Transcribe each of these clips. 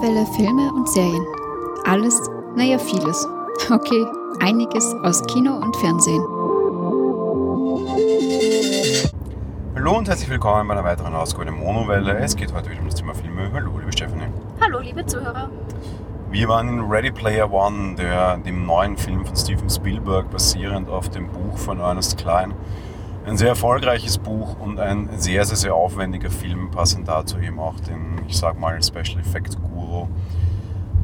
Monowelle Filme und Serien. Alles, naja, vieles. Okay, einiges aus Kino und Fernsehen. Hallo und herzlich willkommen bei einer weiteren Ausgabe der Monowelle. Es geht heute wieder um das Thema Filme. Hallo, liebe Stephanie. Hallo, liebe Zuhörer. Wir waren in Ready Player One, der, dem neuen Film von Steven Spielberg, basierend auf dem Buch von Ernest Klein. Ein sehr erfolgreiches Buch und ein sehr, sehr, sehr aufwendiger Film, passend dazu eben auch den, ich sag mal, Special Effect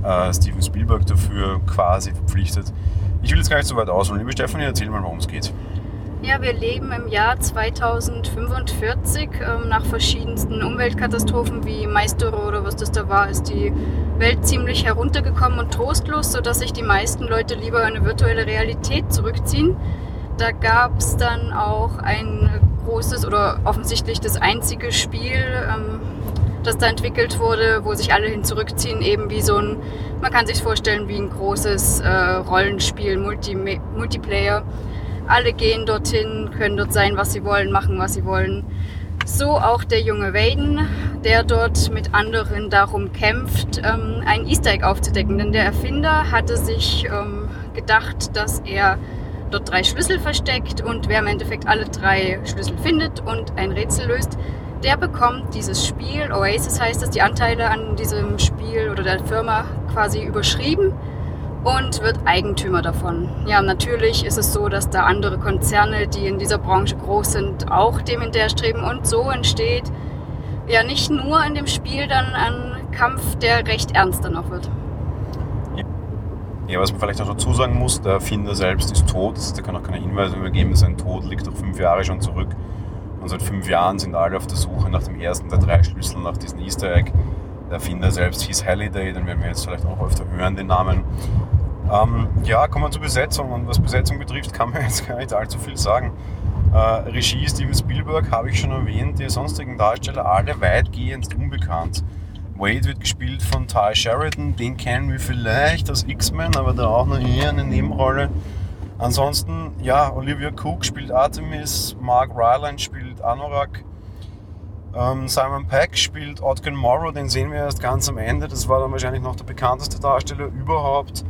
äh, Steven Spielberg dafür quasi verpflichtet. Ich will jetzt gar nicht so weit ausholen. Liebe Stefanie, erzähl mal, worum es geht. Ja, wir leben im Jahr 2045. Ähm, nach verschiedensten Umweltkatastrophen wie Maistoro oder was das da war, ist die Welt ziemlich heruntergekommen und trostlos, sodass sich die meisten Leute lieber in eine virtuelle Realität zurückziehen. Da gab es dann auch ein großes oder offensichtlich das einzige Spiel, ähm, das da entwickelt wurde, wo sich alle hin zurückziehen, eben wie so ein, man kann sich vorstellen, wie ein großes äh, Rollenspiel, Multi Multiplayer. Alle gehen dorthin, können dort sein, was sie wollen, machen, was sie wollen. So auch der junge Waden, der dort mit anderen darum kämpft, ähm, ein Easter Egg aufzudecken. Denn der Erfinder hatte sich ähm, gedacht, dass er dort drei Schlüssel versteckt und wer im Endeffekt alle drei Schlüssel findet und ein Rätsel löst, der bekommt dieses Spiel, Oasis heißt es, die Anteile an diesem Spiel oder der Firma quasi überschrieben und wird Eigentümer davon. Ja, natürlich ist es so, dass da andere Konzerne, die in dieser Branche groß sind, auch dem hinterherstreben und so entsteht ja nicht nur in dem Spiel dann ein Kampf, der recht ernst dann auch wird. Ja, was man vielleicht auch dazu sagen muss, der Erfinder selbst ist tot, der kann auch keine Hinweise übergeben, sein Tod liegt doch fünf Jahre schon zurück. Und seit fünf Jahren sind alle auf der Suche nach dem ersten der drei Schlüsseln, nach diesem Easter Egg. Der Erfinder selbst hieß Halliday, den werden wir jetzt vielleicht auch öfter hören, den Namen. Ähm, ja, kommen wir zur Besetzung. Und was Besetzung betrifft, kann man jetzt gar nicht allzu viel sagen. Äh, Regie Steven Spielberg habe ich schon erwähnt, die sonstigen Darsteller alle weitgehend unbekannt. Wade wird gespielt von Ty Sheridan, den kennen wir vielleicht aus X-Men, aber da auch noch eher eine Nebenrolle. Ansonsten, ja, Olivia Cook spielt Artemis, Mark Ryland spielt Anorak, ähm, Simon Peck spielt Otgen Morrow, den sehen wir erst ganz am Ende. Das war dann wahrscheinlich noch der bekannteste Darsteller überhaupt.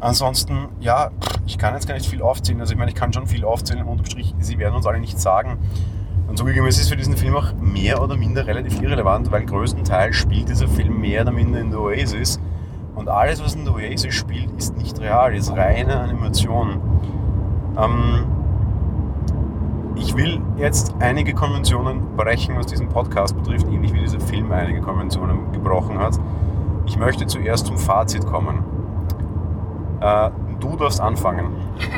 Ansonsten, ja, ich kann jetzt gar nicht viel aufzählen. Also ich meine, ich kann schon viel aufzählen, unterm Strich, sie werden uns alle nichts sagen. Und zugegeben, es ist für diesen Film auch mehr oder minder relativ irrelevant, weil größtenteils spielt dieser Film mehr oder minder in der Oasis. Und alles, was in der Oasis spielt, ist nicht real, ist reine Animation. Ähm, ich will jetzt einige Konventionen brechen, was diesen Podcast betrifft, ähnlich wie dieser Film einige Konventionen gebrochen hat. Ich möchte zuerst zum Fazit kommen. Äh, du darfst anfangen.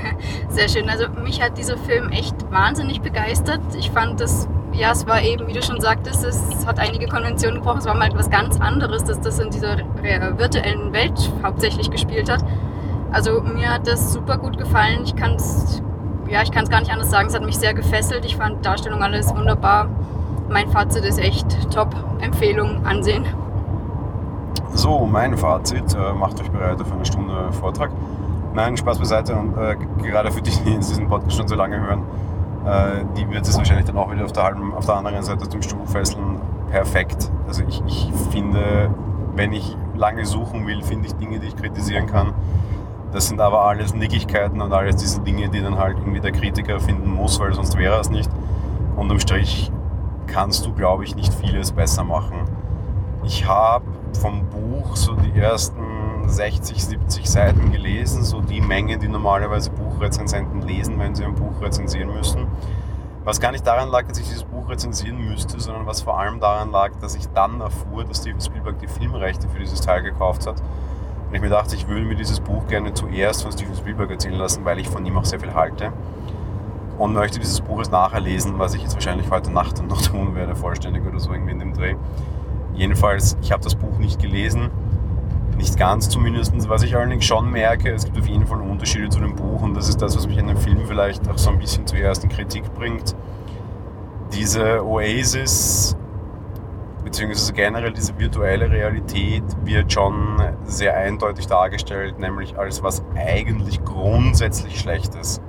Sehr schön. Also mich hat dieser Film echt wahnsinnig begeistert. Ich fand das, ja, es war eben, wie du schon sagtest, es hat einige Konventionen gebrochen. Es war mal etwas ganz anderes, dass das in dieser virtuellen Welt hauptsächlich gespielt hat. Also mir hat das super gut gefallen. Ich kann es ja, ich kann es gar nicht anders sagen. Es hat mich sehr gefesselt. Ich fand Darstellung alles wunderbar. Mein Fazit ist echt top. Empfehlung, ansehen. So, mein Fazit. Äh, macht euch bereit auf eine Stunde Vortrag. Nein, Spaß beiseite. Und äh, gerade für die, die diesen Podcast schon so lange hören, äh, die wird es wahrscheinlich dann auch wieder auf der, halben, auf der anderen Seite zum Stuhl fesseln. Perfekt. Also ich, ich finde, wenn ich lange suchen will, finde ich Dinge, die ich kritisieren kann. Das sind aber alles Nickigkeiten und alles diese Dinge, die dann halt irgendwie der Kritiker finden muss, weil sonst wäre es nicht. Unterm Strich kannst du, glaube ich, nicht vieles besser machen. Ich habe vom Buch so die ersten 60, 70 Seiten gelesen, so die Menge, die normalerweise Buchrezensenten lesen, wenn sie ein Buch rezensieren müssen. Was gar nicht daran lag, dass ich dieses Buch rezensieren müsste, sondern was vor allem daran lag, dass ich dann erfuhr, dass Steven Spielberg die Filmrechte für dieses Teil gekauft hat. Und ich mir dachte, ich würde mir dieses Buch gerne zuerst von Steven Spielberg erzählen lassen, weil ich von ihm auch sehr viel halte. Und möchte dieses Buch erst nachher lesen, was ich jetzt wahrscheinlich heute Nacht noch tun werde, vollständig oder so irgendwie in dem Dreh. Jedenfalls, ich habe das Buch nicht gelesen, nicht ganz zumindest. Was ich allerdings schon merke, es gibt auf jeden Fall Unterschiede zu dem Buch und das ist das, was mich in dem Film vielleicht auch so ein bisschen zuerst in Kritik bringt. Diese Oasis, beziehungsweise generell diese virtuelle Realität wird schon sehr eindeutig dargestellt, nämlich als was eigentlich grundsätzlich Schlechtes.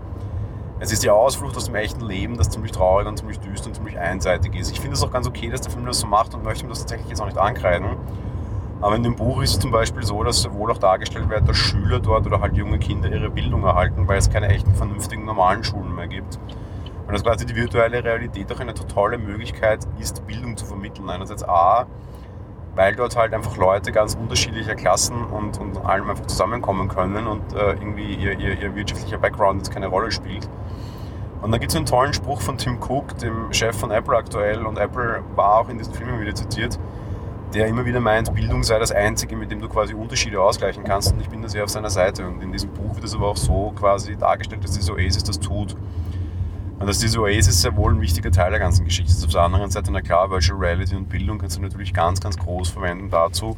Es ist die Ausflucht aus dem echten Leben, das ziemlich traurig und ziemlich düster und ziemlich einseitig ist. Ich finde es auch ganz okay, dass der Film das so macht und möchte ihm das tatsächlich jetzt auch nicht ankreiden. Aber in dem Buch ist es zum Beispiel so, dass sowohl auch dargestellt wird, dass Schüler dort oder halt junge Kinder ihre Bildung erhalten, weil es keine echten, vernünftigen, normalen Schulen mehr gibt. Und dass quasi die virtuelle Realität auch eine totale Möglichkeit ist, Bildung zu vermitteln. Einerseits A, weil dort halt einfach Leute ganz unterschiedlicher Klassen und, und allem einfach zusammenkommen können und äh, irgendwie ihr, ihr, ihr wirtschaftlicher Background jetzt keine Rolle spielt. Und da gibt es einen tollen Spruch von Tim Cook, dem Chef von Apple aktuell, und Apple war auch in diesen Filmen wieder zitiert, der immer wieder meint, Bildung sei das Einzige, mit dem du quasi Unterschiede ausgleichen kannst. Und ich bin da sehr auf seiner Seite. Und in diesem Buch wird es aber auch so quasi dargestellt, dass diese Oasis das tut. Und dass diese Oasis sehr wohl ein wichtiger Teil der ganzen Geschichte ist. Auf der anderen Seite, na klar, Virtual Reality und Bildung kannst du natürlich ganz, ganz groß verwenden dazu,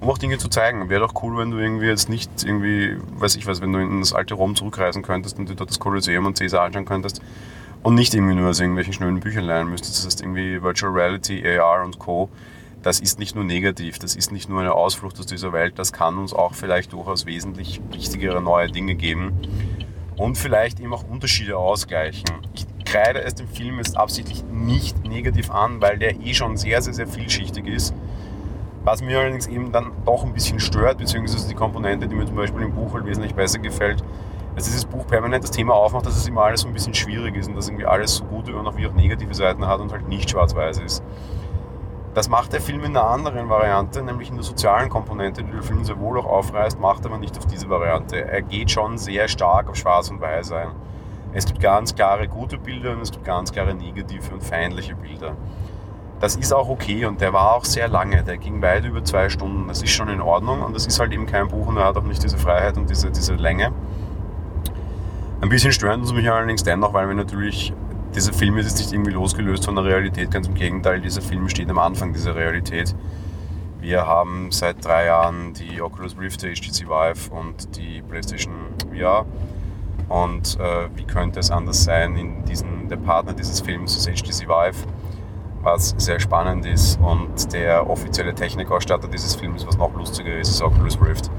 um auch Dinge zu zeigen. Wäre doch cool, wenn du irgendwie jetzt nicht irgendwie, weiß ich was, wenn du in das alte Rom zurückreisen könntest und dir dort das Kolosseum und Caesar anschauen könntest und nicht irgendwie nur aus irgendwelchen schnöden Büchern lernen müsstest. Das heißt irgendwie Virtual Reality, AR und Co das ist nicht nur negativ, das ist nicht nur eine Ausflucht aus dieser Welt, das kann uns auch vielleicht durchaus wesentlich wichtigere neue Dinge geben und vielleicht eben auch Unterschiede ausgleichen. Ich kreide es dem Film jetzt absichtlich nicht negativ an, weil der eh schon sehr, sehr, sehr vielschichtig ist. Was mir allerdings eben dann doch ein bisschen stört, beziehungsweise die Komponente, die mir zum Beispiel im Buch halt wesentlich besser gefällt, dass dieses Buch permanent das Thema aufmacht, dass es immer alles so ein bisschen schwierig ist und dass irgendwie alles so gute und auch wie auch negative Seiten hat und halt nicht schwarz-weiß ist. Das macht der Film in einer anderen Variante, nämlich in der sozialen Komponente, die der Film sehr wohl auch aufreißt, macht aber nicht auf diese Variante. Er geht schon sehr stark auf Schwarz und Weiß ein. Es gibt ganz klare gute Bilder und es gibt ganz klare negative und feindliche Bilder. Das ist auch okay und der war auch sehr lange, der ging weit über zwei Stunden. Das ist schon in Ordnung und das ist halt eben kein Buch und er hat auch nicht diese Freiheit und diese, diese Länge. Ein bisschen stören uns mich allerdings dennoch, weil wir natürlich dieser Film ist jetzt nicht irgendwie losgelöst von der Realität, ganz im Gegenteil, dieser Film steht am Anfang dieser Realität. Wir haben seit drei Jahren die Oculus Rift, der HTC Vive und die PlayStation VR. Und äh, wie könnte es anders sein, in diesen, der Partner dieses Films ist HTC Vive, was sehr spannend ist. Und der offizielle Technikausstatter dieses Films, was noch lustiger ist, ist Oculus Rift.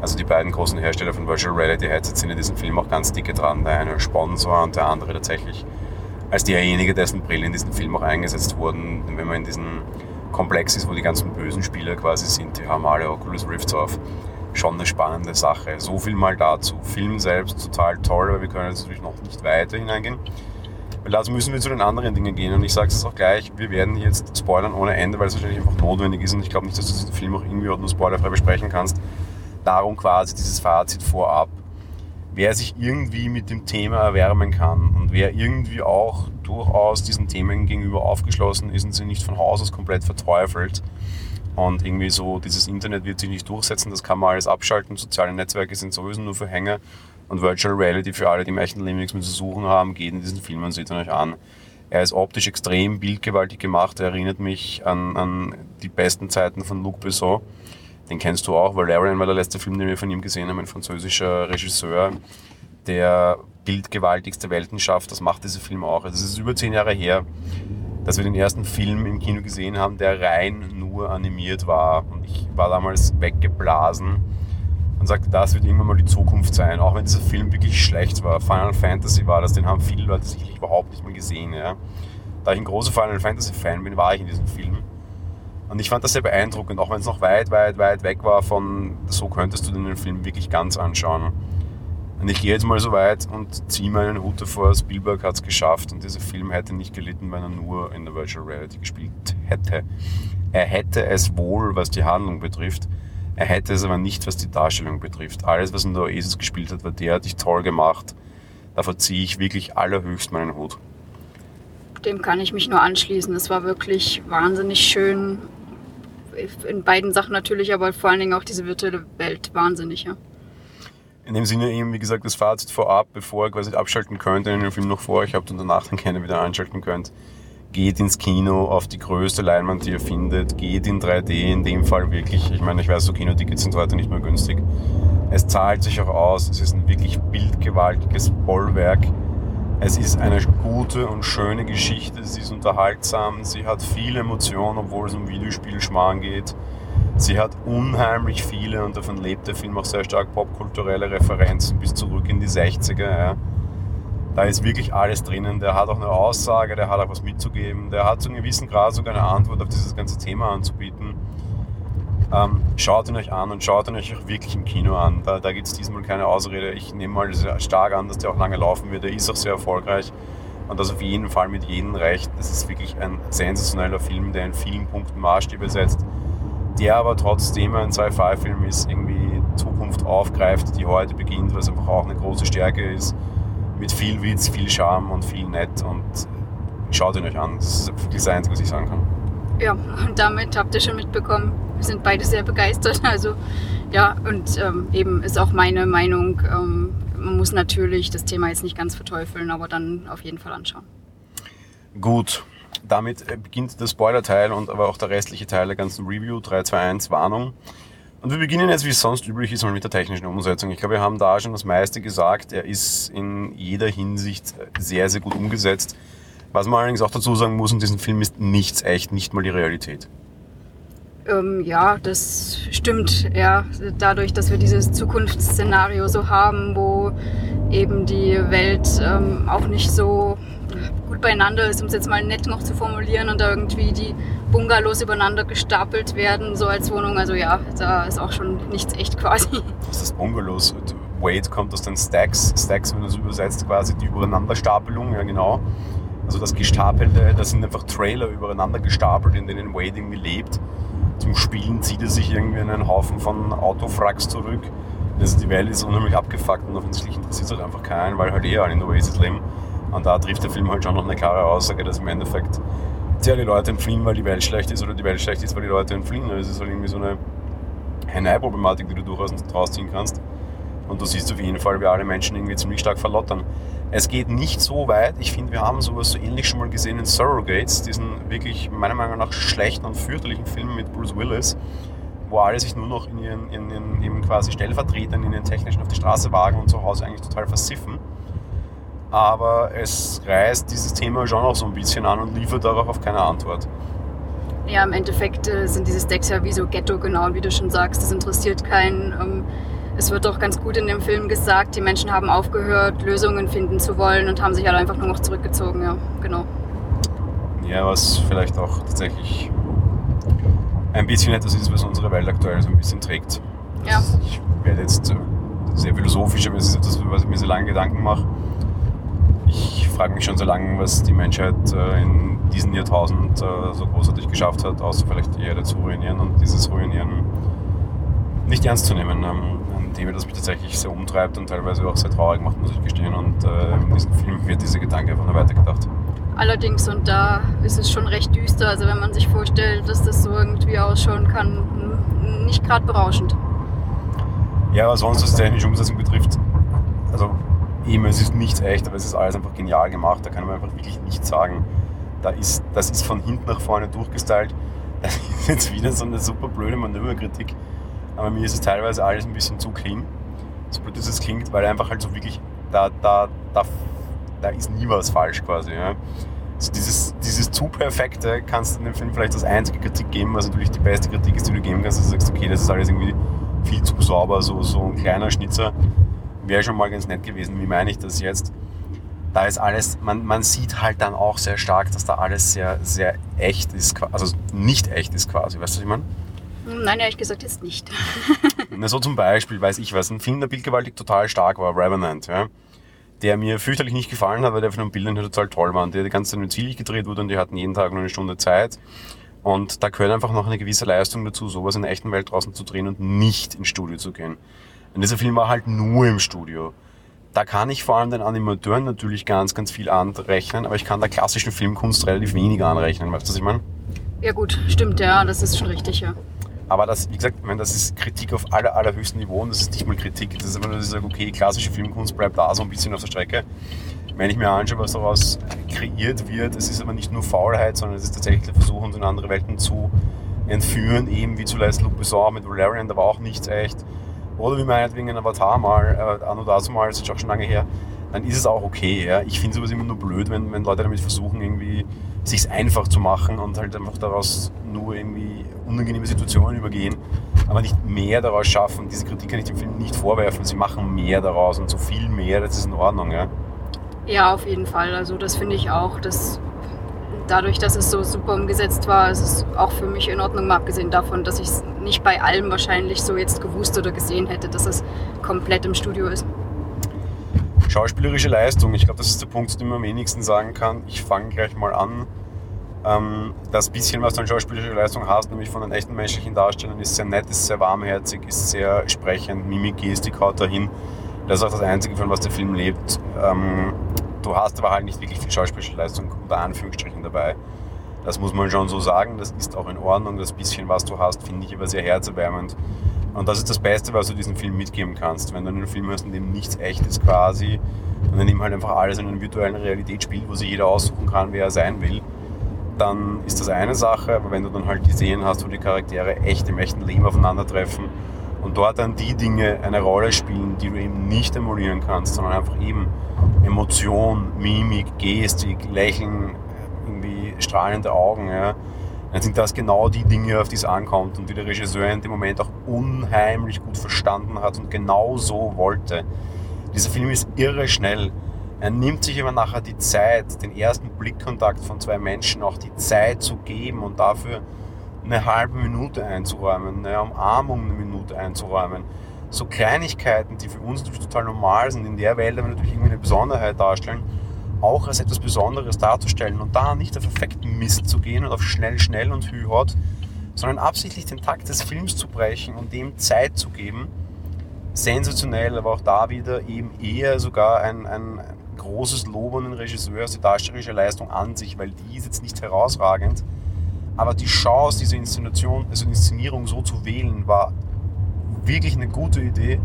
Also die beiden großen Hersteller von Virtual Reality Headsets sind in diesem Film auch ganz dicke dran. Der eine Sponsor und der andere tatsächlich als derjenige, dessen Brillen in diesem Film auch eingesetzt wurden. Wenn man in diesem Komplex ist, wo die ganzen bösen Spieler quasi sind, die haben alle Oculus Rifts auf. Schon eine spannende Sache. So viel mal dazu. Film selbst total toll, aber wir können jetzt natürlich noch nicht weiter hineingehen. Weil dazu müssen wir zu den anderen Dingen gehen. Und ich sage es auch gleich, wir werden jetzt spoilern ohne Ende, weil es wahrscheinlich einfach notwendig ist. Und ich glaube nicht, dass du diesen Film auch irgendwie nur spoilerfrei besprechen kannst. Darum quasi dieses Fazit vorab wer sich irgendwie mit dem Thema erwärmen kann und wer irgendwie auch durchaus diesen Themen gegenüber aufgeschlossen ist und sie nicht von Haus aus komplett verteufelt. Und irgendwie so, dieses Internet wird sich nicht durchsetzen, das kann man alles abschalten. Soziale Netzwerke sind sowieso nur für Hänger. Und Virtual Reality für alle, die im echten Leben nichts mehr zu suchen haben, geht in diesen Film und seht ihn euch an. Er ist optisch extrem bildgewaltig gemacht. Er erinnert mich an, an die besten Zeiten von Luc Besson. Den kennst du auch. Valerian war der letzte Film, den wir von ihm gesehen haben, ein französischer Regisseur, der bildgewaltigste Welten schafft. Das macht dieser Film auch. Also es ist über zehn Jahre her, dass wir den ersten Film im Kino gesehen haben, der rein nur animiert war. Und ich war damals weggeblasen und sagte, das wird irgendwann mal die Zukunft sein. Auch wenn dieser Film wirklich schlecht war. Final Fantasy war das, den haben viele Leute sicherlich überhaupt nicht mehr gesehen. Ja. Da ich ein großer Final Fantasy Fan bin, war ich in diesem Film. Und ich fand das sehr beeindruckend, auch wenn es noch weit, weit, weit weg war von, so könntest du den Film wirklich ganz anschauen. Und ich gehe jetzt mal so weit und ziehe meinen Hut davor, Spielberg hat es geschafft und dieser Film hätte nicht gelitten, wenn er nur in der Virtual Reality gespielt hätte. Er hätte es wohl, was die Handlung betrifft, er hätte es aber nicht, was die Darstellung betrifft. Alles, was in der Oasis gespielt hat, war derartig toll gemacht. Davor ziehe ich wirklich allerhöchst meinen Hut. Dem kann ich mich nur anschließen. Es war wirklich wahnsinnig schön in beiden Sachen natürlich, aber vor allen Dingen auch diese virtuelle Welt wahnsinnig, ja. In dem Sinne eben, wie gesagt, das Fazit vorab, bevor ihr quasi abschalten könnt, wenn ihr den Film noch vor euch habt und danach dann gerne wieder einschalten könnt. Geht ins Kino auf die größte Leinwand, die ihr findet. Geht in 3D, in dem Fall wirklich. Ich meine, ich weiß, so Kinotickets sind heute nicht mehr günstig. Es zahlt sich auch aus. Es ist ein wirklich bildgewaltiges Bollwerk es ist eine gute und schöne Geschichte, sie ist unterhaltsam, sie hat viele Emotionen, obwohl es um Videospielschmarrn geht. Sie hat unheimlich viele, und davon lebt der Film auch sehr stark, popkulturelle Referenzen bis zurück in die 60er. Ja. Da ist wirklich alles drinnen. Der hat auch eine Aussage, der hat auch was mitzugeben, der hat zu einem gewissen Grad sogar eine Antwort auf dieses ganze Thema anzubieten. Ähm, schaut ihn euch an und schaut ihn euch auch wirklich im Kino an. Da, da gibt es diesmal keine Ausrede. Ich nehme mal sehr stark an, dass der auch lange laufen wird. Der ist auch sehr erfolgreich und das auf jeden Fall mit jedem recht. Das ist wirklich ein sensationeller Film, der in vielen Punkten Maßstäbe setzt, der aber trotzdem ein Sci-Fi-Film ist, irgendwie Zukunft aufgreift, die heute beginnt, was einfach auch eine große Stärke ist, mit viel Witz, viel Charme und viel nett und schaut ihn euch an. Das ist wirklich das Einzige, was ich sagen kann. Ja, und damit habt ihr schon mitbekommen, wir sind beide sehr begeistert. Also ja, und ähm, eben ist auch meine Meinung, ähm, man muss natürlich das Thema jetzt nicht ganz verteufeln, aber dann auf jeden Fall anschauen. Gut, damit äh, beginnt der Spoiler-Teil und aber auch der restliche Teil der ganzen Review, 3, 2, 1, Warnung. Und wir beginnen jetzt, wie es sonst üblich ist, mal mit der technischen Umsetzung. Ich glaube, wir haben da schon das meiste gesagt. Er ist in jeder Hinsicht sehr, sehr gut umgesetzt. Was man allerdings auch dazu sagen muss, in diesem Film ist nichts echt, nicht mal die Realität. Ähm, ja, das stimmt. Ja, dadurch, dass wir dieses Zukunftsszenario so haben, wo eben die Welt ähm, auch nicht so gut beieinander ist, um es jetzt mal nett noch zu formulieren, und da irgendwie die Bungalows übereinander gestapelt werden, so als Wohnung. Also ja, da ist auch schon nichts echt quasi. Das ist Bungalows. Wade kommt aus den Stacks. Stacks, wenn man das übersetzt, quasi die Übereinanderstapelung, ja genau. Also das Gestapelte, das sind einfach Trailer übereinander gestapelt, in denen Wade irgendwie lebt. Zum Spielen zieht er sich irgendwie in einen Haufen von Autofracks zurück. Also die Welt ist unheimlich abgefuckt und offensichtlich interessiert es halt einfach keinen, weil halt eh alle in der Oasis leben. Und da trifft der Film halt schon noch eine klare Aussage, dass im Endeffekt sehr die Leute entfliehen, weil die Welt schlecht ist oder die Welt schlecht ist, weil die Leute entfliehen. Also es ist halt irgendwie so eine Henne-Problematik, die du durchaus draus ziehen kannst. Und du siehst auf jeden Fall, wie alle Menschen irgendwie ziemlich stark verlottern. Es geht nicht so weit. Ich finde, wir haben sowas so ähnlich schon mal gesehen in Surrogates, diesen wirklich meiner Meinung nach schlechten und fürchterlichen Film mit Bruce Willis, wo alle sich nur noch in ihren, in ihren eben quasi Stellvertretern, in ihren Technischen auf die Straße wagen und zu Hause eigentlich total versiffen. Aber es reißt dieses Thema schon auch so ein bisschen an und liefert darauf auf keine Antwort. Ja, im Endeffekt äh, sind diese Stacks ja wie so Ghetto, genau, wie du schon sagst. Das interessiert keinen. Ähm es wird auch ganz gut in dem Film gesagt, die Menschen haben aufgehört, Lösungen finden zu wollen und haben sich halt einfach nur noch zurückgezogen, ja, genau. Ja, was vielleicht auch tatsächlich ein bisschen etwas ist, was unsere Welt aktuell so ein bisschen trägt. Ja. Ich werde jetzt sehr philosophisch, aber es ist etwas, was ich mir sehr lange Gedanken mache. Ich frage mich schon so lange, was die Menschheit äh, in diesem Jahrtausend äh, so großartig geschafft hat, außer vielleicht die Erde zu ruinieren und dieses Ruinieren nicht ernst zu nehmen. Ähm, Thema, das mich tatsächlich sehr umtreibt und teilweise auch sehr traurig macht, muss ich gestehen. Und äh, in diesem Film wird dieser Gedanke einfach nur weitergedacht. Allerdings, und da ist es schon recht düster. Also wenn man sich vorstellt, dass das so irgendwie ausschauen kann, nicht gerade berauschend. Ja, was sonst was technische Umsetzung betrifft, also eben, es ist nichts echt, aber es ist alles einfach genial gemacht. Da kann man einfach wirklich nichts sagen. Da ist, das ist von hinten nach vorne durchgestylt. Das ist jetzt wieder so eine super blöde Manöverkritik aber mir ist es teilweise alles ein bisschen zu clean. So blöd es klingt, weil einfach halt so wirklich, da, da, da, da ist nie was falsch quasi. Ja. Also dieses, dieses zu perfekte kannst du dem Film vielleicht als einzige Kritik geben, was natürlich die beste Kritik ist, die du geben kannst, dass du sagst, okay, das ist alles irgendwie viel zu sauber, so, so ein kleiner Schnitzer wäre schon mal ganz nett gewesen. Wie meine ich das jetzt? Da ist alles, man, man sieht halt dann auch sehr stark, dass da alles sehr, sehr echt ist, also nicht echt ist quasi, weißt du, was ich meine? Nein, ehrlich gesagt jetzt nicht. Na, so zum Beispiel, weiß ich was, ein Film, der bildgewaltig total stark war, Revenant, ja, der mir fürchterlich nicht gefallen hat, weil der von den Bildern total toll war und der die ganze Zeit mit Ziel gedreht wurde und die hatten jeden Tag nur eine Stunde Zeit. Und da gehört einfach noch eine gewisse Leistung dazu, sowas in der echten Welt draußen zu drehen und nicht ins Studio zu gehen. Und dieser Film war halt nur im Studio. Da kann ich vor allem den Animateuren natürlich ganz, ganz viel anrechnen, aber ich kann der klassischen Filmkunst relativ wenig anrechnen. Weißt du, was ich meine? Ja gut, stimmt, ja, das ist schon richtig, ja. Aber das, wie gesagt, meine, das ist Kritik auf aller, allerhöchsten Niveau und das ist nicht mal Kritik. Das ist einfach nur, dass ich sage, okay, klassische Filmkunst bleibt da so ein bisschen auf der Strecke. Wenn ich mir anschaue, was daraus kreiert wird, es ist aber nicht nur Faulheit, sondern es ist tatsächlich der Versuch, uns in andere Welten zu entführen, eben wie zuletzt Luc Besson mit Valerian, da war auch nichts echt. Oder wie meinetwegen ein Avatar mal, äh, anno dazu mal, das ist auch schon lange her, dann ist es auch okay. Ja. Ich finde sowas immer nur blöd, wenn, wenn Leute damit versuchen, irgendwie sich einfach zu machen und halt einfach daraus nur irgendwie unangenehme Situationen übergehen, aber nicht mehr daraus schaffen. Diese Kritik kann ich dem Film nicht vorwerfen. Sie machen mehr daraus und so viel mehr, das ist in Ordnung. Ja, ja auf jeden Fall. Also das finde ich auch. Das dadurch, dass es so super umgesetzt war, ist es auch für mich in Ordnung, mal abgesehen davon, dass ich es nicht bei allem wahrscheinlich so jetzt gewusst oder gesehen hätte, dass es komplett im Studio ist. Schauspielerische Leistung, ich glaube, das ist der Punkt, den man am wenigsten sagen kann. Ich fange gleich mal an. Ähm, das bisschen, was du an schauspielerischer Leistung hast, nämlich von den echten menschlichen Darstellern, ist sehr nett, ist sehr warmherzig, ist sehr sprechend, Mimik, Gestik haut dahin. Das ist auch das Einzige, von was der Film lebt. Ähm, du hast aber halt nicht wirklich viel schauspielerische Leistung unter Anführungsstrichen dabei. Das muss man schon so sagen, das ist auch in Ordnung. Das bisschen, was du hast, finde ich aber sehr herzerwärmend. Und das ist das Beste, was du diesem Film mitgeben kannst. Wenn du einen Film hast, in dem nichts echt ist quasi, und in dem halt einfach alles in einer virtuellen Realität spielt, wo sich jeder aussuchen kann, wer er sein will, dann ist das eine Sache. Aber wenn du dann halt die Szenen hast, wo die Charaktere echt im echten Leben aufeinandertreffen und dort dann die Dinge eine Rolle spielen, die du eben nicht emulieren kannst, sondern einfach eben Emotion, Mimik, Gestik, Lächeln, irgendwie strahlende Augen, ja, dann sind das genau die Dinge, auf die es ankommt und die der Regisseur in dem Moment auch unheimlich gut verstanden hat und genau so wollte. Dieser Film ist irre schnell. Er nimmt sich immer nachher die Zeit, den ersten Blickkontakt von zwei Menschen auch die Zeit zu geben und dafür eine halbe Minute einzuräumen, eine Umarmung eine Minute einzuräumen. So Kleinigkeiten, die für uns total normal sind, in der Welt aber natürlich irgendwie eine Besonderheit darstellen, auch als etwas Besonderes darzustellen und da nicht auf perfekten Mist zu gehen und auf schnell, schnell und hü hot, sondern absichtlich den Takt des Films zu brechen und dem Zeit zu geben. Sensationell, aber auch da wieder eben eher sogar ein, ein großes Lob an den Regisseur, die darstellerische Leistung an sich, weil die ist jetzt nicht herausragend. Aber die Chance, diese Inszenation, also Inszenierung so zu wählen, war wirklich eine gute Idee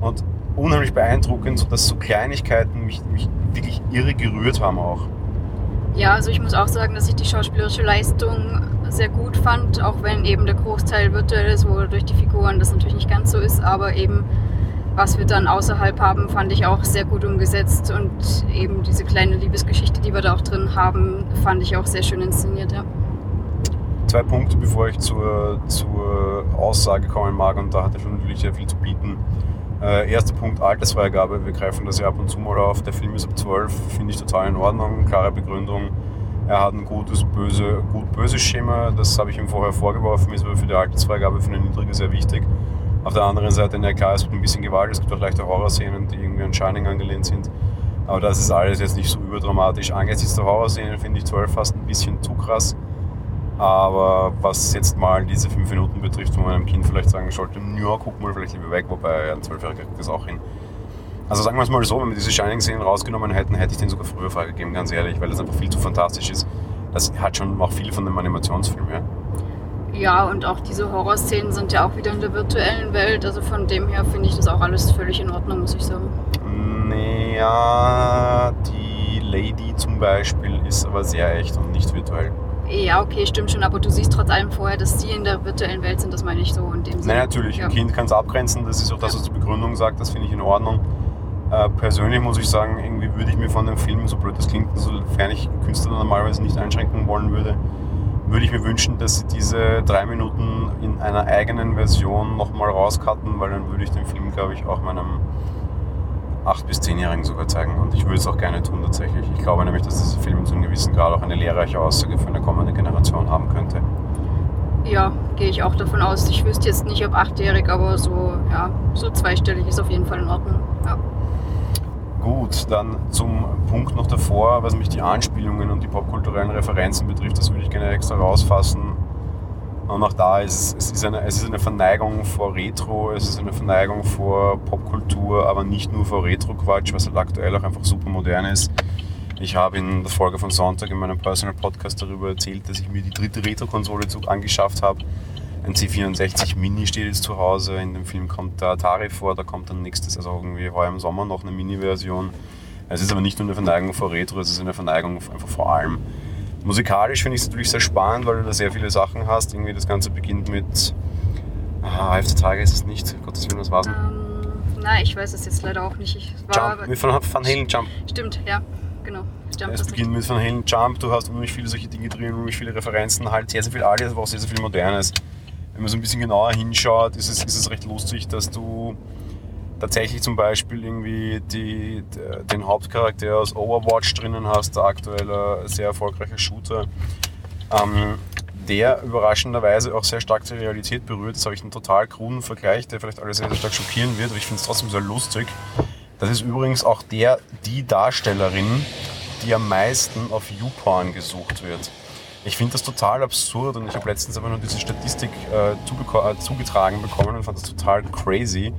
und unheimlich beeindruckend, sodass so Kleinigkeiten mich, mich wirklich irre gerührt haben auch. Ja, also ich muss auch sagen, dass ich die schauspielerische Leistung sehr gut fand, auch wenn eben der Großteil virtuell ist, wo durch die Figuren das natürlich nicht ganz so ist, aber eben was wir dann außerhalb haben, fand ich auch sehr gut umgesetzt und eben diese kleine Liebesgeschichte, die wir da auch drin haben, fand ich auch sehr schön inszeniert, ja. Zwei Punkte, bevor ich zur, zur Aussage kommen mag und da hat er schon natürlich sehr viel zu bieten. Äh, erster Punkt, Altersfreigabe. Wir greifen das ja ab und zu mal auf. Der Film ist ab 12, finde ich total in Ordnung. Klare Begründung. Er hat ein gutes böse, gut böse Schema. Das habe ich ihm vorher vorgeworfen, ist aber für die Altersfreigabe für eine niedrige sehr wichtig. Auf der anderen Seite, na klar, es gibt ein bisschen Gewalt, es gibt auch leichte Horrorszenen, die irgendwie an Shining angelehnt sind. Aber das ist alles jetzt nicht so überdramatisch. Angesichts der Horrorszenen finde ich 12 fast ein bisschen zu krass. Aber was jetzt mal diese fünf Minuten betrifft, wo man einem Kind vielleicht sagen sollte, ja, guck mal vielleicht lieber weg, wobei ein Zwölfjähriger kriegt das auch hin. Also sagen wir es mal so, wenn wir diese Shining-Szenen rausgenommen hätten, hätte ich den sogar früher freigegeben, ganz ehrlich, weil das einfach viel zu fantastisch ist. Das hat schon auch viel von einem Animationsfilm, ja. Ja, und auch diese Horrorszenen sind ja auch wieder in der virtuellen Welt, also von dem her finde ich das auch alles völlig in Ordnung, muss ich sagen. Naja, die Lady zum Beispiel ist aber sehr echt und nicht virtuell. Ja, okay, stimmt schon, aber du siehst trotz allem vorher, dass sie in der virtuellen Welt sind, das meine ich so in dem Sinne. Nein, natürlich, ja. ein Kind kann es abgrenzen, das ist auch das, was die Begründung sagt, das finde ich in Ordnung. Äh, persönlich muss ich sagen, irgendwie würde ich mir von dem Film, so blöd das klingt, sofern ich Künstler normalerweise nicht einschränken wollen würde, würde ich mir wünschen, dass sie diese drei Minuten in einer eigenen Version nochmal rauscutten, weil dann würde ich den Film, glaube ich, auch meinem 8- bis 10-Jährigen sogar zeigen. Und ich würde es auch gerne tun tatsächlich. Ich glaube nämlich, dass dieser Film zu einem gewissen Grad auch eine lehrreiche Aussage für eine kommende Generation haben könnte. Ja, gehe ich auch davon aus. Ich wüsste jetzt nicht, ob achtjährig, aber so, ja, so zweistellig ist auf jeden Fall in Ordnung. Ja. Gut, dann zum Punkt noch davor, was mich die Anspielungen und die popkulturellen Referenzen betrifft, das würde ich gerne extra rausfassen. Und auch da ist es, ist eine, es ist eine Verneigung vor Retro, es ist eine Verneigung vor Popkultur, aber nicht nur vor Retro-Quatsch, was halt aktuell auch einfach super modern ist. Ich habe in der Folge von Sonntag in meinem Personal Podcast darüber erzählt, dass ich mir die dritte Retro-Konsole angeschafft habe. Ein C64 Mini steht jetzt zu Hause. In dem Film kommt der Atari vor, da kommt dann nächstes, also irgendwie heuer im Sommer noch eine Mini-Version. Es ist aber nicht nur eine Verneigung vor Retro, es ist eine Verneigung einfach vor allem. Musikalisch finde ich es natürlich sehr spannend, weil du da sehr viele Sachen hast. Irgendwie das Ganze beginnt mit. Ah, Hälfte Tage ist es nicht. Gottes Willen, was war's denn? Ähm, nein, ich weiß es jetzt leider auch nicht. Ich war Jump, mit Van, Halen Jump. Stimmt, ja, genau. Jump es beginnt mit Van Halen Jump, du hast unheimlich viele solche Dinge drin, unheimlich viele Referenzen, halt sehr, sehr viel Altes, aber auch sehr, sehr viel Modernes. Wenn man so ein bisschen genauer hinschaut, ist es, ist es recht lustig, dass du tatsächlich zum Beispiel irgendwie die, den Hauptcharakter aus Overwatch drinnen hast, der aktuelle sehr erfolgreiche Shooter, ähm, der überraschenderweise auch sehr stark die Realität berührt. Das habe ich einen total kruden Vergleich, der vielleicht alle sehr, sehr stark schockieren wird, aber ich finde es trotzdem sehr lustig. Das ist übrigens auch der, die Darstellerin, die am meisten auf YouPorn gesucht wird. Ich finde das total absurd und ich habe letztens aber nur diese Statistik äh, äh, zugetragen bekommen und fand das total crazy.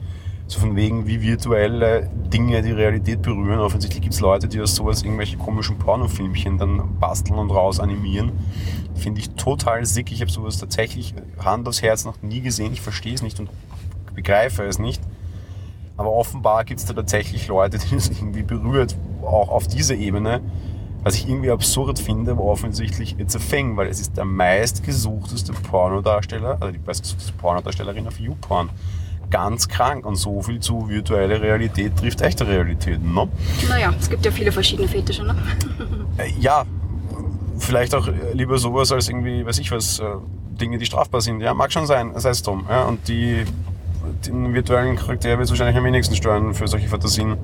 So von wegen, wie virtuelle Dinge die Realität berühren. Offensichtlich gibt es Leute, die aus sowas irgendwelche komischen Pornofilmchen dann basteln und raus animieren. Finde ich total sick. Ich habe sowas tatsächlich Hand aufs Herz noch nie gesehen. Ich verstehe es nicht und begreife es nicht. Aber offenbar gibt es da tatsächlich Leute, die es irgendwie berührt, auch auf dieser Ebene. Was ich irgendwie absurd finde, aber offensichtlich it's a thing, weil es ist der meistgesuchteste Pornodarsteller, also die meistgesuchteste Pornodarstellerin auf YouPorn ganz krank und so viel zu virtuelle Realität trifft echte Realität. Ne? Naja, es gibt ja viele verschiedene Fetische, ne? Äh, ja, vielleicht auch lieber sowas als irgendwie, weiß ich was, äh, Dinge, die strafbar sind. Ja, mag schon sein, sei es drum. Ja, und die, den virtuellen Charakter wird es wahrscheinlich am wenigsten steuern für solche Fantasien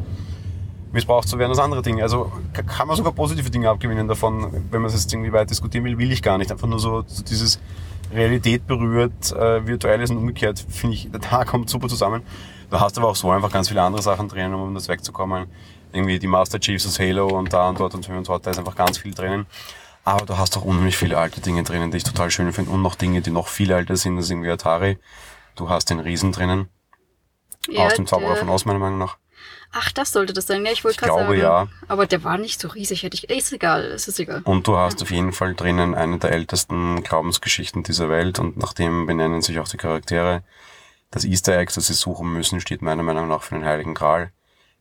missbraucht zu werden als andere Dinge. Also kann man sogar positive Dinge abgewinnen davon, wenn man es jetzt irgendwie weit diskutieren will, will ich gar nicht. Einfach nur so, so dieses Realität berührt, äh, virtuelles und umgekehrt, finde ich, der Tag kommt super zusammen. Du hast aber auch so einfach ganz viele andere Sachen drinnen, um das wegzukommen. Irgendwie die Master Chiefs aus Halo und da und dort und hier und dort, da ist einfach ganz viel drinnen. Aber du hast auch unheimlich viele alte Dinge drinnen, die ich total schön finde und noch Dinge, die noch viel älter sind, das ist irgendwie Atari. Du hast den Riesen drinnen. Ja, aus dem Zauberer von Oz, meiner Meinung nach. Ach, das sollte das sein. Ja, ich wollte gerade sagen. ja. Aber der war nicht so riesig, hätte ich. Ist egal, es ist egal. Und du hast ja. auf jeden Fall drinnen eine der ältesten Glaubensgeschichten dieser Welt und nach dem benennen sich auch die Charaktere. Das Easter Egg, das sie suchen müssen, steht meiner Meinung nach für den Heiligen Gral.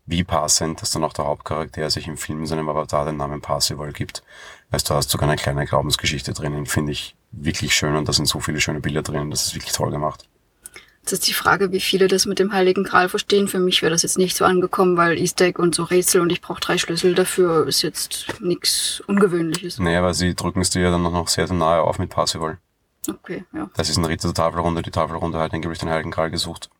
Wie passend, dass dann auch der Hauptcharakter sich im Film seinem Avatar den Namen Parsival gibt. Weißt du, hast sogar eine kleine Glaubensgeschichte drinnen, finde ich wirklich schön und da sind so viele schöne Bilder drinnen, das ist wirklich toll gemacht. Jetzt ist die Frage, wie viele das mit dem Heiligen Gral verstehen. Für mich wäre das jetzt nicht so angekommen, weil Easter Egg und so Rätsel und ich brauche drei Schlüssel dafür ist jetzt nichts Ungewöhnliches. Naja, weil sie drücken es dir ja dann noch sehr, sehr nahe auf mit Parsival. Okay, ja. Das ist ein Ritter der Tafelrunde. Die Tafelrunde hat angeblich den Heiligen Gral gesucht.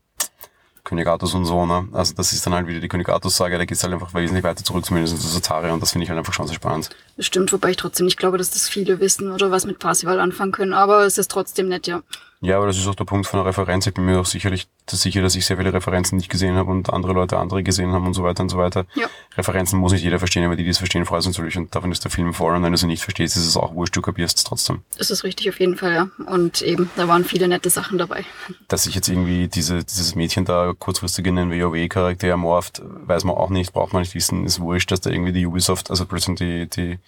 König Artus und so, ne? Also das ist dann halt wieder die König Artus-Sage, da geht's halt einfach wesentlich weiter zurück, zumindest zu Satari und das finde ich halt einfach schon sehr spannend. Das stimmt, wobei ich trotzdem nicht glaube, dass das viele wissen oder was mit Parsival anfangen können, aber es ist trotzdem nett, ja. Ja, aber das ist auch der Punkt von der Referenz. Ich bin mir auch sicherlich sicher, dass ich sehr viele Referenzen nicht gesehen habe und andere Leute andere gesehen haben und so weiter und so weiter. Ja. Referenzen muss nicht jeder verstehen, aber die, die es verstehen, freuen sich natürlich und davon ist der Film voll und wenn du sie nicht verstehst, ist es auch wurscht, du kapierst es trotzdem. Das ist richtig, auf jeden Fall, ja. Und eben, da waren viele nette Sachen dabei. Dass sich jetzt irgendwie diese, dieses Mädchen da kurzfristig in den WoW-Charakter morpht, weiß man auch nicht, braucht man nicht wissen, ist wurscht, dass da irgendwie die Ubisoft, also plötzlich die, die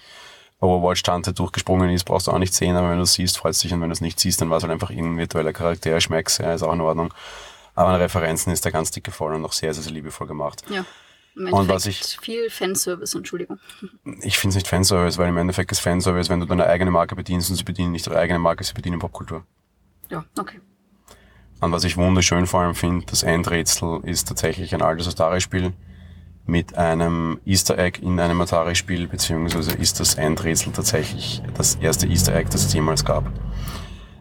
Overwatch-Tante durchgesprungen ist, brauchst du auch nicht sehen, aber wenn du es siehst, freust du dich und wenn du es nicht siehst, dann war es halt einfach irgendein virtueller Charakter, Schmecks, ja, ist auch in Ordnung. Aber an Referenzen ist der ganz dicke voll und auch sehr, sehr, sehr liebevoll gemacht. Ja. und was ich viel Fanservice, Entschuldigung. Ich finde es nicht Fanservice, weil im Endeffekt ist Fanservice, wenn du deine eigene Marke bedienst und sie bedienen nicht ihre eigene Marke, sie bedienen Popkultur. Ja, okay. Und was ich wunderschön vor allem finde, das Endrätsel ist tatsächlich ein altes Atari-Spiel mit einem Easter Egg in einem Atari-Spiel, beziehungsweise ist das Endrätsel tatsächlich das erste Easter Egg, das es jemals gab.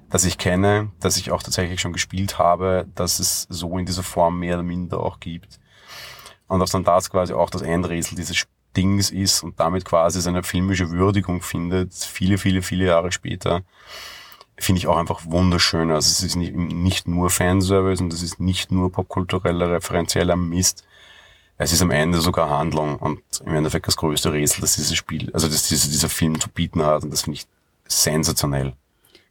Das ich kenne, das ich auch tatsächlich schon gespielt habe, dass es so in dieser Form mehr oder minder auch gibt. Und dass dann das quasi auch das Endrätsel dieses Dings ist und damit quasi seine filmische Würdigung findet, viele, viele, viele Jahre später, finde ich auch einfach wunderschön. Also es ist nicht, nicht nur Fanservice und es ist nicht nur popkultureller, referenzieller Mist, es ist am Ende sogar Handlung und im Endeffekt das größte Rätsel, das dieses Spiel, also das dieser, dieser Film zu bieten hat und das finde ich sensationell.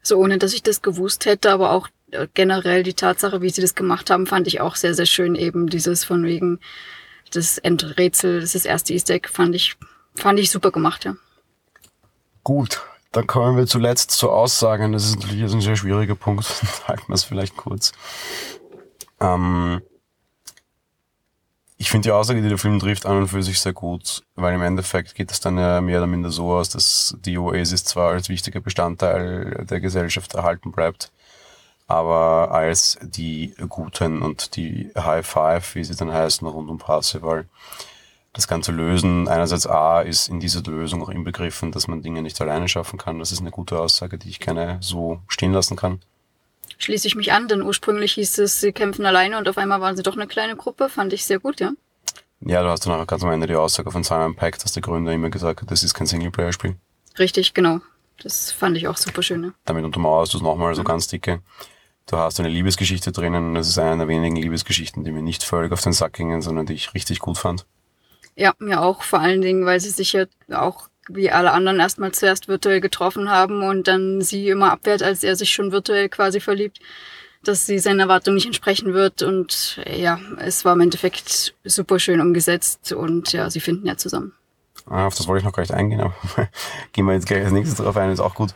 So ohne dass ich das gewusst hätte, aber auch äh, generell die Tatsache, wie sie das gemacht haben, fand ich auch sehr, sehr schön. Eben dieses von wegen das Endrätsel, das ist das erste Easter Egg, fand ich, fand ich super gemacht, ja. Gut, dann kommen wir zuletzt zu Aussagen. Das ist natürlich ein sehr schwieriger Punkt. Halten wir es vielleicht kurz. Ähm, ich finde die Aussage, die der Film trifft, an und für sich sehr gut, weil im Endeffekt geht es dann ja mehr oder minder so aus, dass die Oasis zwar als wichtiger Bestandteil der Gesellschaft erhalten bleibt, aber als die Guten und die High Five, wie sie dann heißen, rund um Parsival, das Ganze lösen. Einerseits A ist in dieser Lösung auch inbegriffen, dass man Dinge nicht alleine schaffen kann. Das ist eine gute Aussage, die ich gerne so stehen lassen kann. Schließe ich mich an, denn ursprünglich hieß es, sie kämpfen alleine und auf einmal waren sie doch eine kleine Gruppe. Fand ich sehr gut, ja. Ja, du hast dann auch ganz am Ende die Aussage von Simon Peck, dass der Gründer immer gesagt hat, das ist kein Singleplayer-Spiel. Richtig, genau. Das fand ich auch super schön. Ja. Damit untermauerst du es nochmal so mhm. ganz dicke. Du hast eine Liebesgeschichte drinnen und das ist eine der wenigen Liebesgeschichten, die mir nicht völlig auf den Sack gingen, sondern die ich richtig gut fand. Ja, mir auch vor allen Dingen, weil sie sich ja auch wie alle anderen erstmal zuerst virtuell getroffen haben und dann sie immer abwehrt, als er sich schon virtuell quasi verliebt, dass sie seinen Erwartungen nicht entsprechen wird. Und ja, es war im Endeffekt super schön umgesetzt und ja, sie finden ja zusammen. Ah, auf das wollte ich noch gar nicht eingehen, aber gehen wir jetzt gleich als nächstes drauf ein, ist auch gut.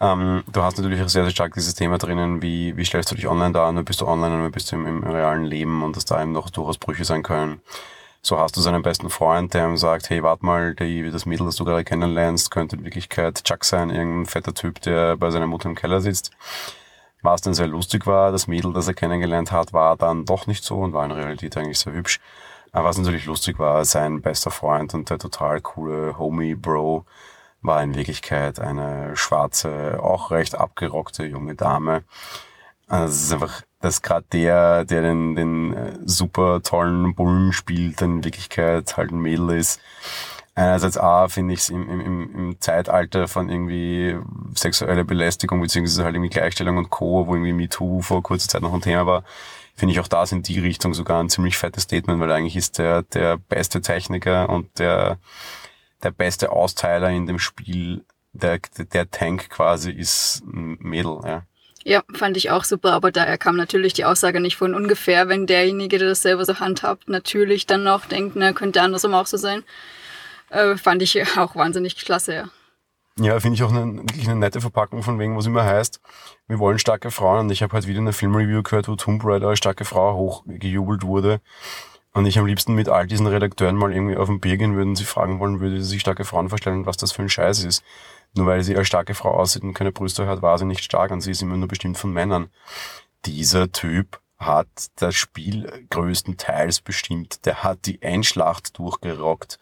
Ähm, du hast natürlich auch sehr, sehr stark dieses Thema drinnen, wie, wie stellst du dich online da an, bist du online wie bist du im, im realen Leben und dass da eben noch durchaus Brüche sein können. So hast du seinen besten Freund, der ihm sagt, hey, warte mal, die, das Mädel, das du gerade kennenlernst, könnte in Wirklichkeit Chuck sein, irgendein fetter Typ, der bei seiner Mutter im Keller sitzt. Was dann sehr lustig war, das Mädel, das er kennengelernt hat, war dann doch nicht so und war in Realität eigentlich sehr hübsch. Aber was natürlich lustig war, sein bester Freund und der total coole Homie Bro war in Wirklichkeit eine schwarze, auch recht abgerockte junge Dame. Also es ist einfach dass gerade der, der den, den äh, super tollen Bullen spielt, in Wirklichkeit halt ein Mädel ist. Einerseits A, finde ich es im, im, im Zeitalter von irgendwie sexueller Belästigung beziehungsweise halt irgendwie Gleichstellung und Co., wo irgendwie MeToo vor kurzer Zeit noch ein Thema war, finde ich auch das in die Richtung sogar ein ziemlich fettes Statement, weil eigentlich ist der, der beste Techniker und der, der beste Austeiler in dem Spiel, der, der Tank quasi ist ein Mädel, ja. Ja, fand ich auch super, aber daher kam natürlich die Aussage nicht von ungefähr, wenn derjenige, der das selber so handhabt, natürlich dann noch denkt, na, könnte andersrum auch so sein. Äh, fand ich auch wahnsinnig klasse, ja. Ja, finde ich auch eine, wirklich eine nette Verpackung von wegen, was immer heißt, wir wollen starke Frauen. Und ich habe halt wieder eine Filmreview gehört, wo Tomb Raider als starke Frau hochgejubelt wurde. Und ich am liebsten mit all diesen Redakteuren mal irgendwie auf ein Bier gehen würde und sie fragen wollen würde, sie sich starke Frauen vorstellen, was das für ein Scheiß ist. Nur weil sie als starke Frau aussieht und keine Brüste hat, war sie nicht stark und sie ist immer nur bestimmt von Männern. Dieser Typ hat das Spiel größtenteils bestimmt. Der hat die Einschlacht durchgerockt.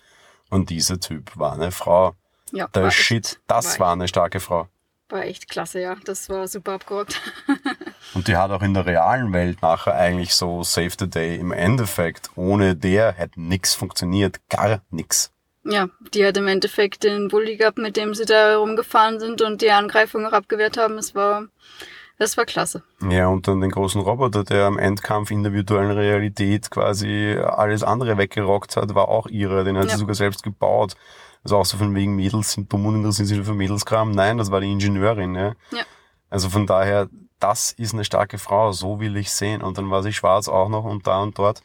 Und dieser Typ war eine Frau. Ja, der Shit, echt, das war, war eine starke Frau. War echt klasse, ja. Das war super abgerockt. und die hat auch in der realen Welt nachher eigentlich so Save the Day im Endeffekt. Ohne der hätte nix funktioniert. Gar nix. Ja, die hat im Endeffekt den Bulli gehabt, mit dem sie da rumgefahren sind und die Angreifung auch abgewehrt haben. Es war, das war klasse. Ja, und dann den großen Roboter, der am Endkampf in der virtuellen Realität quasi alles andere weggerockt hat, war auch ihre. Den hat ja. sie sogar selbst gebaut. Also auch so von wegen Mädels sind dumm und interessieren sich für Mädelskram. Nein, das war die Ingenieurin, ja. ja. Also von daher, das ist eine starke Frau, so will ich sehen. Und dann war sie schwarz auch noch und da und dort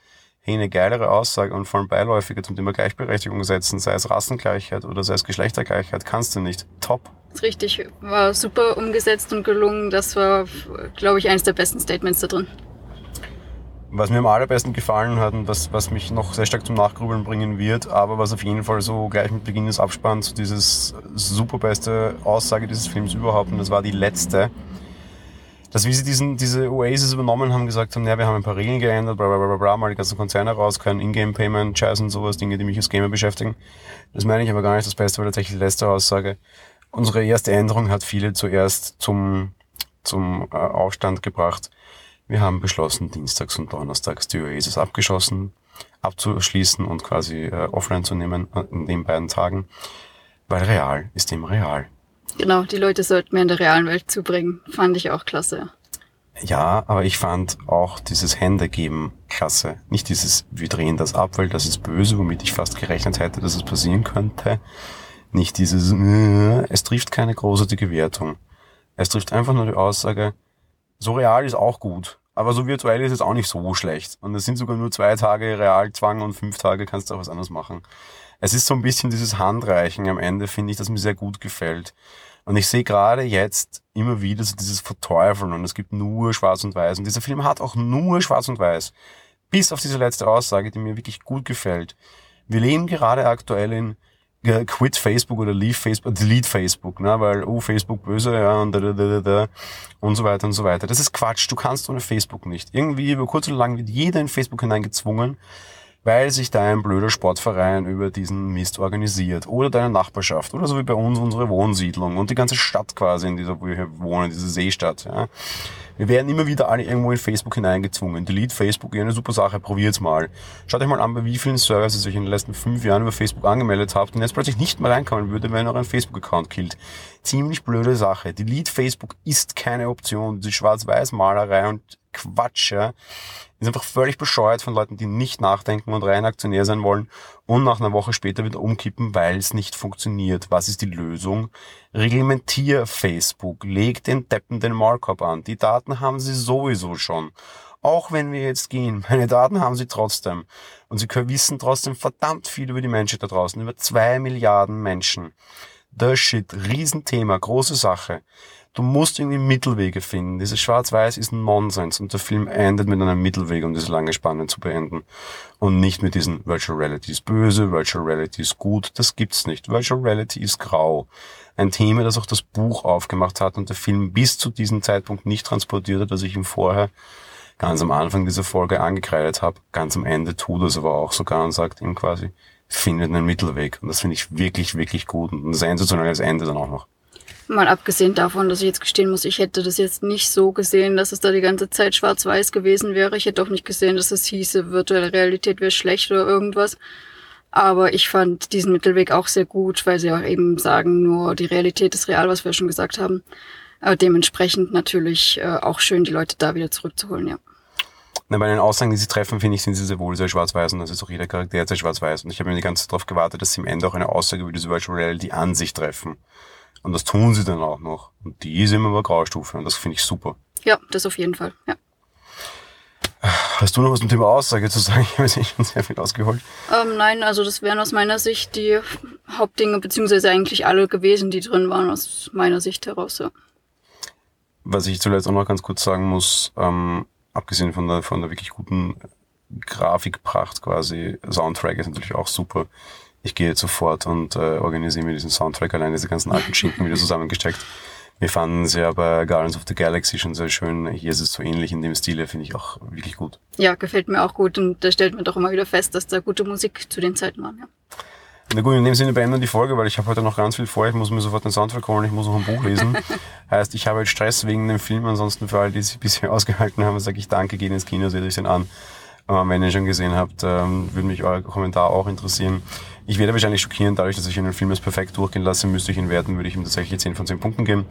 eine geilere Aussage und vor allem beiläufige zum Thema Gleichberechtigung setzen, sei es Rassengleichheit oder sei es Geschlechtergleichheit, kannst du nicht. Top. Richtig, war super umgesetzt und gelungen. Das war, glaube ich, eines der besten Statements da drin. Was mir am allerbesten gefallen hat und was, was mich noch sehr stark zum Nachgrübeln bringen wird, aber was auf jeden Fall so gleich mit Beginn des Abspanns so dieses super beste Aussage dieses Films überhaupt und das war die letzte, dass wie sie diesen, diese Oasis übernommen haben, gesagt haben, ja, wir haben ein paar Regeln geändert, bla, bla, bla, bla, mal die ganzen Konzerne raus, können Ingame-Payment, Scheiß und sowas, Dinge, die mich als Gamer beschäftigen. Das meine ich aber gar nicht das Beste, weil tatsächlich die letzte Aussage. Unsere erste Änderung hat viele zuerst zum, zum äh, Aufstand gebracht. Wir haben beschlossen, dienstags und donnerstags die Oasis abgeschossen, abzuschließen und quasi äh, offline zu nehmen äh, in den beiden Tagen, weil real ist immer real. Genau, die Leute sollten mehr in der realen Welt zubringen. Fand ich auch klasse. Ja, aber ich fand auch dieses Händegeben klasse. Nicht dieses, wir drehen das ab, weil das ist böse, womit ich fast gerechnet hätte, dass es passieren könnte. Nicht dieses, äh, es trifft keine großartige Wertung. Es trifft einfach nur die Aussage, so real ist auch gut, aber so virtuell ist es auch nicht so schlecht. Und es sind sogar nur zwei Tage Realzwang und fünf Tage kannst du auch was anderes machen. Es ist so ein bisschen dieses Handreichen am Ende, finde ich, das mir sehr gut gefällt. Und ich sehe gerade jetzt immer wieder so dieses Verteufeln und es gibt nur Schwarz und Weiß. Und dieser Film hat auch nur Schwarz und Weiß. Bis auf diese letzte Aussage, die mir wirklich gut gefällt. Wir leben gerade aktuell in Quit Facebook oder Leave Facebook, Delete Facebook, ne, weil, oh, Facebook böse, ja, und da, da, da, da, und so weiter und so weiter. Das ist Quatsch. Du kannst ohne Facebook nicht. Irgendwie über kurz oder lang wird jeder in Facebook hineingezwungen weil sich da ein blöder Sportverein über diesen Mist organisiert. Oder deine Nachbarschaft. Oder so wie bei uns unsere Wohnsiedlung und die ganze Stadt quasi, in dieser, wo wir wohnen, diese Seestadt. Ja. Wir werden immer wieder alle irgendwo in Facebook hineingezwungen. Delete Facebook, eine super Sache, probiert's mal. Schaut euch mal an, bei wie vielen Services ihr euch in den letzten fünf Jahren über Facebook angemeldet habt und jetzt plötzlich nicht mehr reinkommen würde, wenn ihr euren Facebook-Account killt. Ziemlich blöde Sache. Delete Facebook ist keine Option. Die Schwarz-Weiß-Malerei und Quatsch, ja ist einfach völlig bescheuert von Leuten, die nicht nachdenken und rein Aktionär sein wollen und nach einer Woche später wieder umkippen, weil es nicht funktioniert. Was ist die Lösung? Reglementier Facebook, leg den Deppen den Markup an. Die Daten haben sie sowieso schon. Auch wenn wir jetzt gehen, meine Daten haben sie trotzdem. Und sie können wissen trotzdem verdammt viel über die Menschheit da draußen, über zwei Milliarden Menschen. The shit, Riesenthema, große Sache. Du musst irgendwie Mittelwege finden. Dieses Schwarz-Weiß ist Nonsens und der Film endet mit einem Mittelweg, um diese lange Spanne zu beenden. Und nicht mit diesen Virtual Reality ist böse, Virtual Reality ist gut. Das gibt's nicht. Virtual Reality ist grau. Ein Thema, das auch das Buch aufgemacht hat und der Film bis zu diesem Zeitpunkt nicht transportiert hat, dass ich ihm vorher ganz am Anfang dieser Folge angekreidet habe. Ganz am Ende tut es aber auch sogar und sagt ihm quasi, findet einen Mittelweg. Und das finde ich wirklich, wirklich gut und ein sensationelles Ende dann auch noch. Mal abgesehen davon, dass ich jetzt gestehen muss, ich hätte das jetzt nicht so gesehen, dass es da die ganze Zeit schwarz-weiß gewesen wäre. Ich hätte auch nicht gesehen, dass es hieße, virtuelle Realität wäre schlecht oder irgendwas. Aber ich fand diesen Mittelweg auch sehr gut, weil sie auch eben sagen, nur die Realität ist real, was wir schon gesagt haben. Aber dementsprechend natürlich äh, auch schön, die Leute da wieder zurückzuholen, ja. Na, bei den Aussagen, die sie treffen, finde ich, sind sie sehr wohl sehr schwarz-weiß und das ist auch jeder Charakter sehr schwarz-weiß. Und ich habe mir die ganze Zeit darauf gewartet, dass sie am Ende auch eine Aussage über diese Virtual Reality an sich treffen. Und das tun sie dann auch noch. Und die ist immer bei Graustufe und das finde ich super. Ja, das auf jeden Fall, ja. Hast du noch was zum Thema Aussage zu sagen? Ich habe jetzt schon sehr viel ausgeholt. Ähm, nein, also das wären aus meiner Sicht die Hauptdinge, beziehungsweise eigentlich alle gewesen, die drin waren, aus meiner Sicht heraus. Ja. Was ich zuletzt auch noch ganz kurz sagen muss, ähm, abgesehen von der, von der wirklich guten Grafikpracht quasi, Soundtrack ist natürlich auch super ich gehe jetzt sofort und äh, organisiere mir diesen Soundtrack, allein diese ganzen alten Schinken wieder zusammengesteckt. Wir fanden es ja bei Guardians of the Galaxy schon sehr schön. Hier ist es so ähnlich in dem Stile, finde ich auch wirklich gut. Ja, gefällt mir auch gut und da stellt man doch immer wieder fest, dass da gute Musik zu den Zeiten war. Ja. Na gut, in dem Sinne beenden wir die Folge, weil ich habe heute noch ganz viel vor. Ich muss mir sofort den Soundtrack holen, ich muss noch ein Buch lesen. heißt, ich habe jetzt Stress wegen dem Film. Ansonsten für alle, die sich bisher ausgehalten haben, sage ich danke, geht ins Kino, seht euch den an. Aber wenn ihr schon gesehen habt, ähm, würde mich euer Kommentar auch interessieren. Ich werde wahrscheinlich schockieren, dadurch, dass ich einen Film als perfekt durchgehen lasse, müsste ich ihn werten, würde ich ihm tatsächlich 10 von 10 Punkten geben.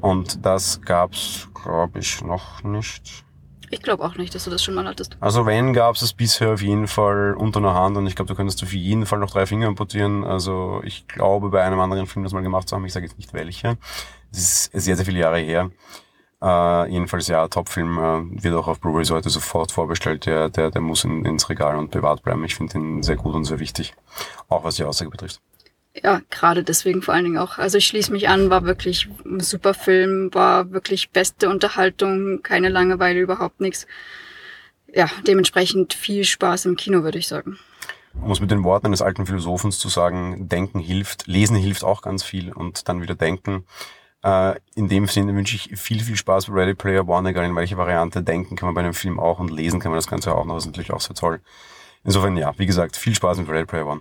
Und das gab's, glaube ich, noch nicht. Ich glaube auch nicht, dass du das schon mal hattest. Also wenn, gab's es bisher auf jeden Fall unter einer Hand und ich glaube, du könntest auf jeden Fall noch drei Finger amputieren. Also ich glaube, bei einem anderen Film das mal gemacht zu haben, ich sage jetzt nicht welche. Das ist sehr, sehr viele Jahre her. Uh, jedenfalls ja, Topfilm uh, wird auch auf Blu-ray heute sofort vorbestellt. Der, der, der muss in, ins Regal und bewahrt bleiben. Ich finde ihn sehr gut und sehr wichtig. Auch was die Aussage betrifft. Ja, gerade deswegen vor allen Dingen auch. Also ich schließe mich an, war wirklich ein super Film, war wirklich beste Unterhaltung, keine Langeweile, überhaupt nichts. Ja, dementsprechend viel Spaß im Kino, würde ich sagen. Um es mit den Worten eines alten Philosophens zu sagen, denken hilft, lesen hilft auch ganz viel und dann wieder denken. Äh, in dem Sinne wünsche ich viel, viel Spaß bei Ready Player One, egal in welche Variante. Denken kann man bei einem Film auch und lesen kann man das Ganze auch noch. Das ist natürlich auch sehr toll. Insofern, ja, wie gesagt, viel Spaß mit Ready Player One.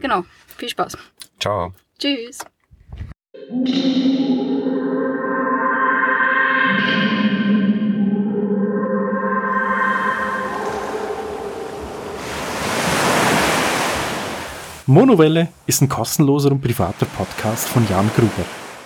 Genau, viel Spaß. Ciao. Tschüss. Monowelle ist ein kostenloser und privater Podcast von Jan Gruber.